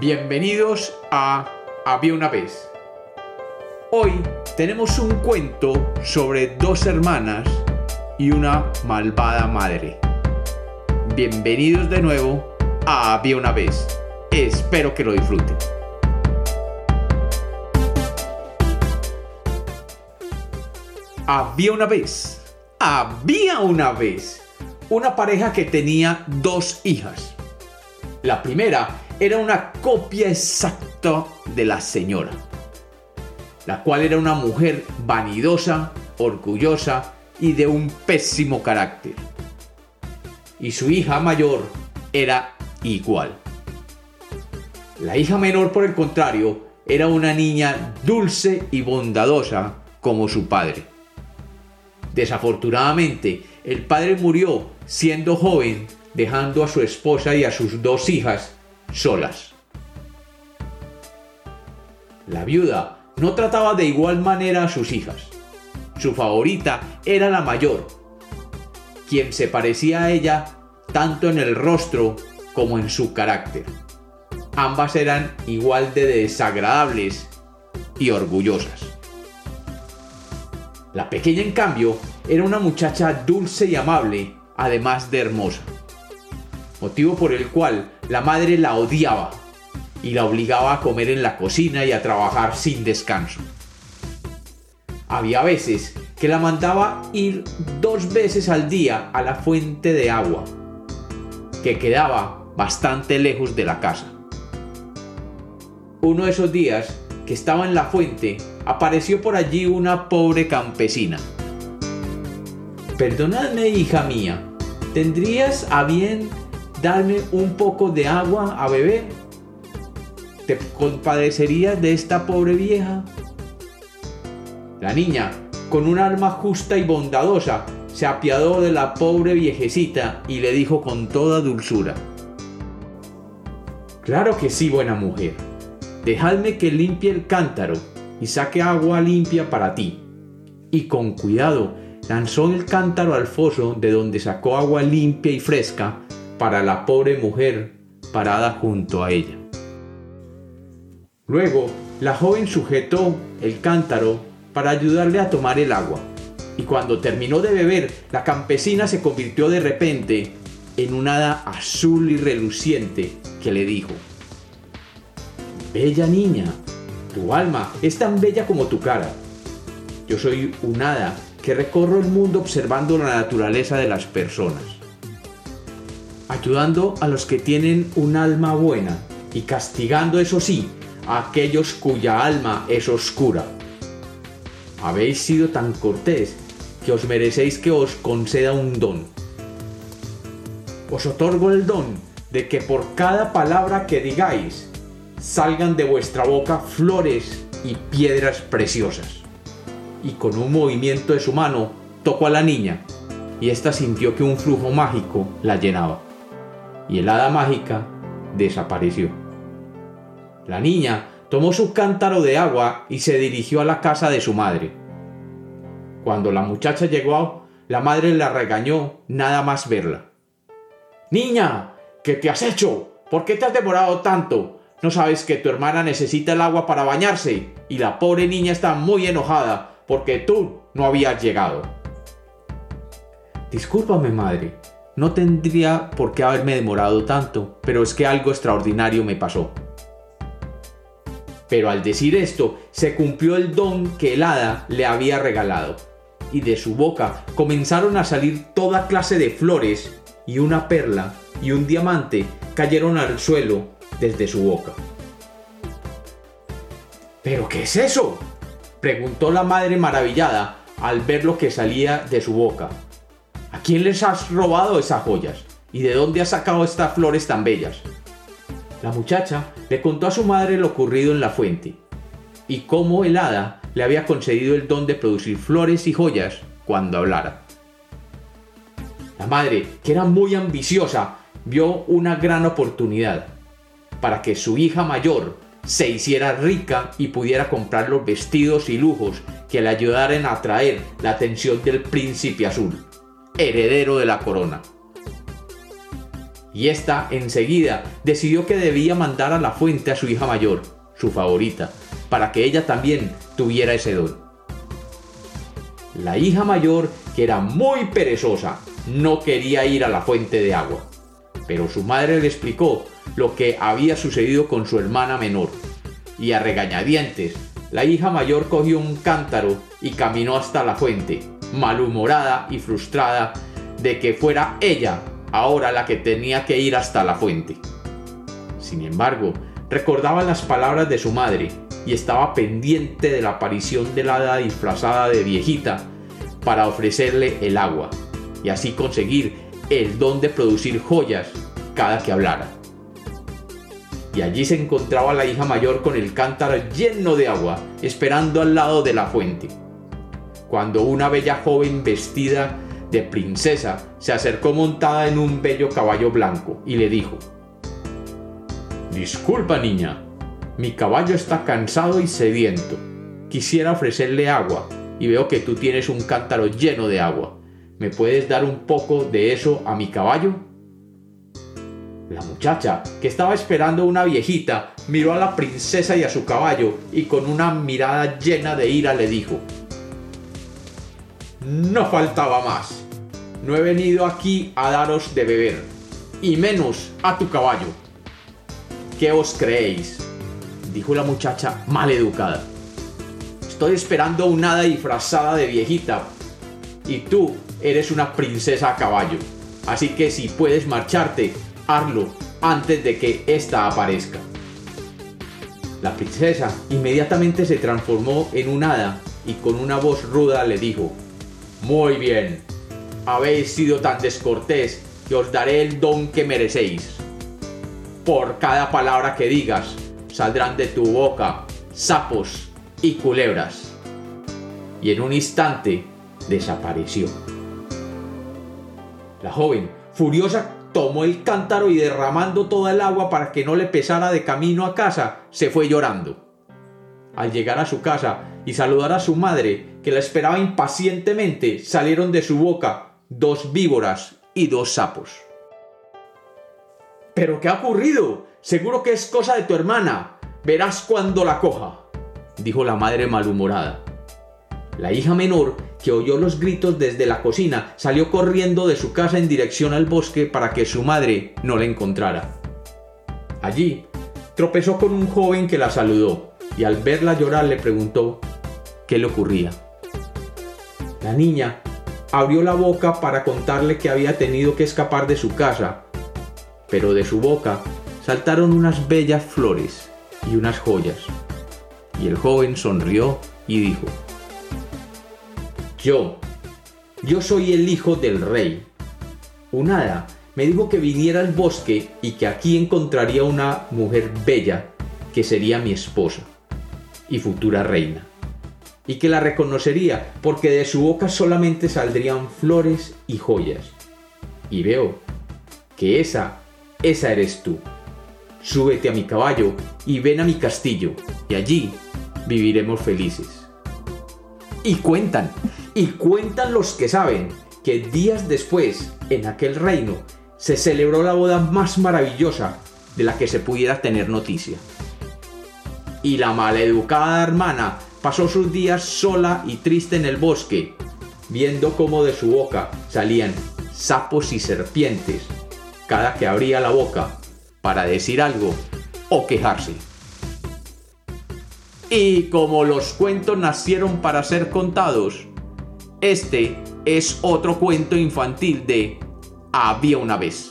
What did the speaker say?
Bienvenidos a Había una vez. Hoy tenemos un cuento sobre dos hermanas y una malvada madre. Bienvenidos de nuevo a Había una vez. Espero que lo disfruten. Había una vez, había una vez, una pareja que tenía dos hijas. La primera era una copia exacta de la señora, la cual era una mujer vanidosa, orgullosa y de un pésimo carácter. Y su hija mayor era igual. La hija menor, por el contrario, era una niña dulce y bondadosa como su padre. Desafortunadamente, el padre murió siendo joven, dejando a su esposa y a sus dos hijas solas. La viuda no trataba de igual manera a sus hijas. Su favorita era la mayor, quien se parecía a ella tanto en el rostro como en su carácter. Ambas eran igual de desagradables y orgullosas. La pequeña, en cambio, era una muchacha dulce y amable, además de hermosa. Motivo por el cual la madre la odiaba y la obligaba a comer en la cocina y a trabajar sin descanso. Había veces que la mandaba ir dos veces al día a la fuente de agua, que quedaba bastante lejos de la casa. Uno de esos días que estaba en la fuente, apareció por allí una pobre campesina. Perdonadme, hija mía, ¿tendrías a bien darme un poco de agua a beber? ¿Te compadecerías de esta pobre vieja? La niña, con un alma justa y bondadosa, se apiadó de la pobre viejecita y le dijo con toda dulzura, Claro que sí, buena mujer Dejadme que limpie el cántaro y saque agua limpia para ti. Y con cuidado lanzó el cántaro al foso de donde sacó agua limpia y fresca para la pobre mujer parada junto a ella. Luego, la joven sujetó el cántaro para ayudarle a tomar el agua. Y cuando terminó de beber, la campesina se convirtió de repente en una hada azul y reluciente que le dijo, Bella niña, tu alma es tan bella como tu cara. Yo soy un hada que recorro el mundo observando la naturaleza de las personas, ayudando a los que tienen un alma buena y castigando, eso sí, a aquellos cuya alma es oscura. Habéis sido tan cortés que os merecéis que os conceda un don. Os otorgo el don de que por cada palabra que digáis, salgan de vuestra boca flores y piedras preciosas. Y con un movimiento de su mano tocó a la niña, y ésta sintió que un flujo mágico la llenaba. Y el hada mágica desapareció. La niña tomó su cántaro de agua y se dirigió a la casa de su madre. Cuando la muchacha llegó, la madre la regañó nada más verla. Niña, ¿qué te has hecho? ¿Por qué te has demorado tanto? No sabes que tu hermana necesita el agua para bañarse y la pobre niña está muy enojada porque tú no habías llegado. Discúlpame, madre. No tendría por qué haberme demorado tanto, pero es que algo extraordinario me pasó. Pero al decir esto, se cumplió el don que el hada le había regalado, y de su boca comenzaron a salir toda clase de flores, y una perla y un diamante cayeron al suelo desde su boca. ¿Pero qué es eso? preguntó la madre maravillada al ver lo que salía de su boca. ¿A quién les has robado esas joyas? ¿Y de dónde has sacado estas flores tan bellas? La muchacha le contó a su madre lo ocurrido en la fuente y cómo el hada le había concedido el don de producir flores y joyas cuando hablara. La madre, que era muy ambiciosa, vio una gran oportunidad para que su hija mayor se hiciera rica y pudiera comprar los vestidos y lujos que le ayudaran a atraer la atención del príncipe azul, heredero de la corona. y ésta enseguida decidió que debía mandar a la fuente a su hija mayor, su favorita, para que ella también tuviera ese don. La hija mayor, que era muy perezosa, no quería ir a la fuente de agua, pero su madre le explicó lo que había sucedido con su hermana menor, y a regañadientes, la hija mayor cogió un cántaro y caminó hasta la fuente, malhumorada y frustrada de que fuera ella ahora la que tenía que ir hasta la fuente. Sin embargo, recordaba las palabras de su madre y estaba pendiente de la aparición de la hada disfrazada de viejita para ofrecerle el agua y así conseguir el don de producir joyas cada que hablara. Y allí se encontraba la hija mayor con el cántaro lleno de agua, esperando al lado de la fuente. Cuando una bella joven vestida de princesa se acercó montada en un bello caballo blanco y le dijo, Disculpa niña, mi caballo está cansado y sediento. Quisiera ofrecerle agua y veo que tú tienes un cántaro lleno de agua. ¿Me puedes dar un poco de eso a mi caballo? La muchacha, que estaba esperando una viejita, miró a la princesa y a su caballo y con una mirada llena de ira le dijo, no faltaba más. No he venido aquí a daros de beber, y menos a tu caballo. ¿Qué os creéis? dijo la muchacha mal educada. Estoy esperando una hada disfrazada de viejita, y tú eres una princesa a caballo. Así que si puedes marcharte, hazlo antes de que ésta aparezca. La princesa inmediatamente se transformó en un hada y con una voz ruda le dijo, muy bien, habéis sido tan descortés que os daré el don que merecéis. Por cada palabra que digas, saldrán de tu boca sapos y culebras. Y en un instante desapareció. La joven, furiosa, tomó el cántaro y derramando toda el agua para que no le pesara de camino a casa, se fue llorando. Al llegar a su casa y saludar a su madre, que la esperaba impacientemente, salieron de su boca dos víboras y dos sapos. ¿Pero qué ha ocurrido? Seguro que es cosa de tu hermana. Verás cuando la coja, dijo la madre malhumorada. La hija menor, que oyó los gritos desde la cocina, salió corriendo de su casa en dirección al bosque para que su madre no la encontrara. Allí, tropezó con un joven que la saludó y al verla llorar le preguntó qué le ocurría. La niña abrió la boca para contarle que había tenido que escapar de su casa, pero de su boca saltaron unas bellas flores y unas joyas. Y el joven sonrió y dijo, Yo, yo soy el hijo del rey. Un hada me dijo que viniera al bosque y que aquí encontraría una mujer bella que sería mi esposa y futura reina, y que la reconocería porque de su boca solamente saldrían flores y joyas. Y veo que esa, esa eres tú. Súbete a mi caballo y ven a mi castillo, y allí viviremos felices. Y cuentan, y cuentan los que saben, que días después, en aquel reino, se celebró la boda más maravillosa de la que se pudiera tener noticia y la maleducada hermana pasó sus días sola y triste en el bosque, viendo cómo de su boca salían sapos y serpientes cada que abría la boca para decir algo o quejarse. Y como los cuentos nacieron para ser contados, este es otro cuento infantil de Había una vez.